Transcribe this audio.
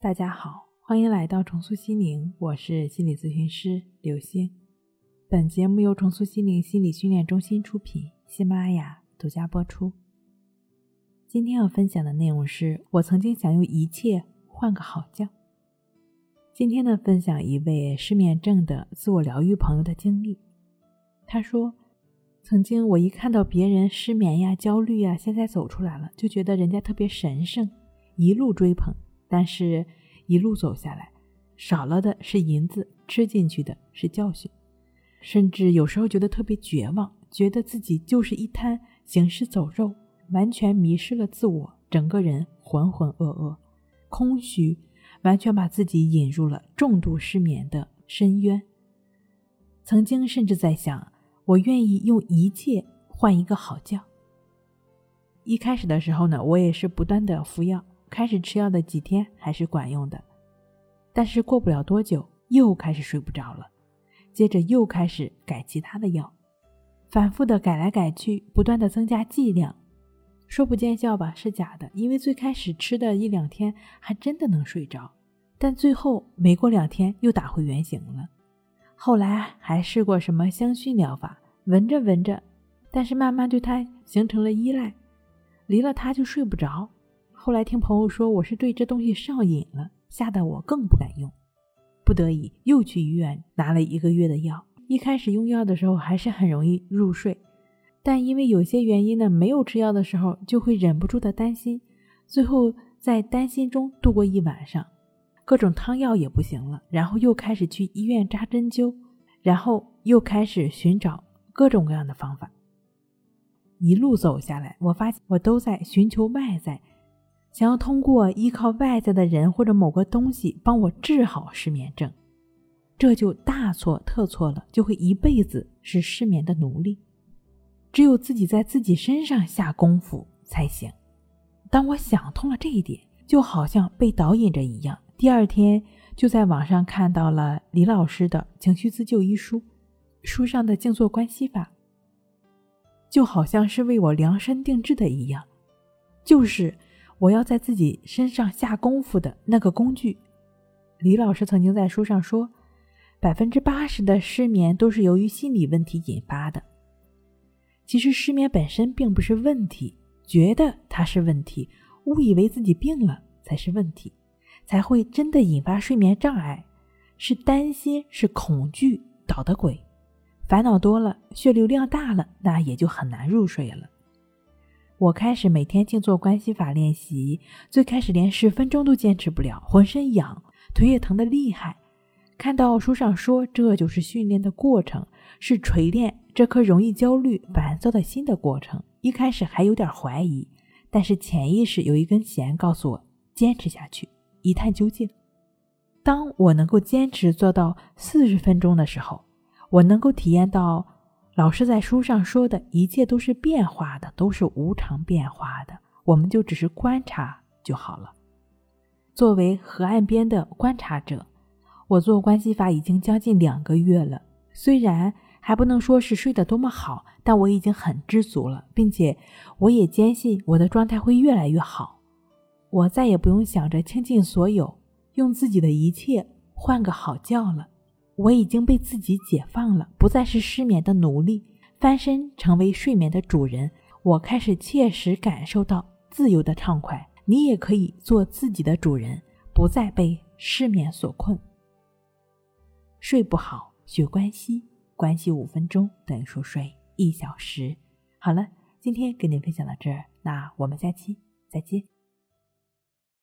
大家好，欢迎来到重塑心灵，我是心理咨询师刘星。本节目由重塑心灵心理训练中心出品，喜马拉雅独家播出。今天要分享的内容是我曾经想用一切换个好觉。今天呢，分享一位失眠症的自我疗愈朋友的经历。他说，曾经我一看到别人失眠呀、焦虑呀，现在走出来了，就觉得人家特别神圣，一路追捧。但是，一路走下来，少了的是银子，吃进去的是教训，甚至有时候觉得特别绝望，觉得自己就是一滩行尸走肉，完全迷失了自我，整个人浑浑噩噩、空虚，完全把自己引入了重度失眠的深渊。曾经甚至在想，我愿意用一切换一个好觉。一开始的时候呢，我也是不断的服药。开始吃药的几天还是管用的，但是过不了多久又开始睡不着了，接着又开始改其他的药，反复的改来改去，不断的增加剂量，说不见效吧是假的，因为最开始吃的一两天还真的能睡着，但最后没过两天又打回原形了。后来还试过什么香薰疗法，闻着闻着，但是慢慢对它形成了依赖，离了它就睡不着。后来听朋友说我是对这东西上瘾了，吓得我更不敢用，不得已又去医院拿了一个月的药。一开始用药的时候还是很容易入睡，但因为有些原因呢，没有吃药的时候就会忍不住的担心，最后在担心中度过一晚上，各种汤药也不行了，然后又开始去医院扎针灸，然后又开始寻找各种各样的方法。一路走下来，我发现我都在寻求外在。想要通过依靠外在的人或者某个东西帮我治好失眠症，这就大错特错了，就会一辈子是失眠的奴隶。只有自己在自己身上下功夫才行。当我想通了这一点，就好像被导引着一样，第二天就在网上看到了李老师的《情绪自救》一书，书上的静坐关系法，就好像是为我量身定制的一样，就是。我要在自己身上下功夫的那个工具，李老师曾经在书上说，百分之八十的失眠都是由于心理问题引发的。其实失眠本身并不是问题，觉得它是问题，误以为自己病了才是问题，才会真的引发睡眠障碍。是担心，是恐惧捣的鬼，烦恼多了，血流量大了，那也就很难入睡了。我开始每天静坐关系法练习，最开始连十分钟都坚持不了，浑身痒，腿也疼得厉害。看到书上说这就是训练的过程，是锤炼这颗容易焦虑、烦躁的心的过程。一开始还有点怀疑，但是潜意识有一根弦告诉我坚持下去，一探究竟。当我能够坚持做到四十分钟的时候，我能够体验到。老师在书上说的一切都是变化的，都是无常变化的，我们就只是观察就好了。作为河岸边的观察者，我做关系法已经将近两个月了。虽然还不能说是睡得多么好，但我已经很知足了，并且我也坚信我的状态会越来越好。我再也不用想着倾尽所有，用自己的一切换个好觉了。我已经被自己解放了，不再是失眠的奴隶，翻身成为睡眠的主人。我开始切实感受到自由的畅快。你也可以做自己的主人，不再被失眠所困。睡不好学关系，关系五分钟等于说睡一小时。好了，今天跟您分享到这儿，那我们下期再见。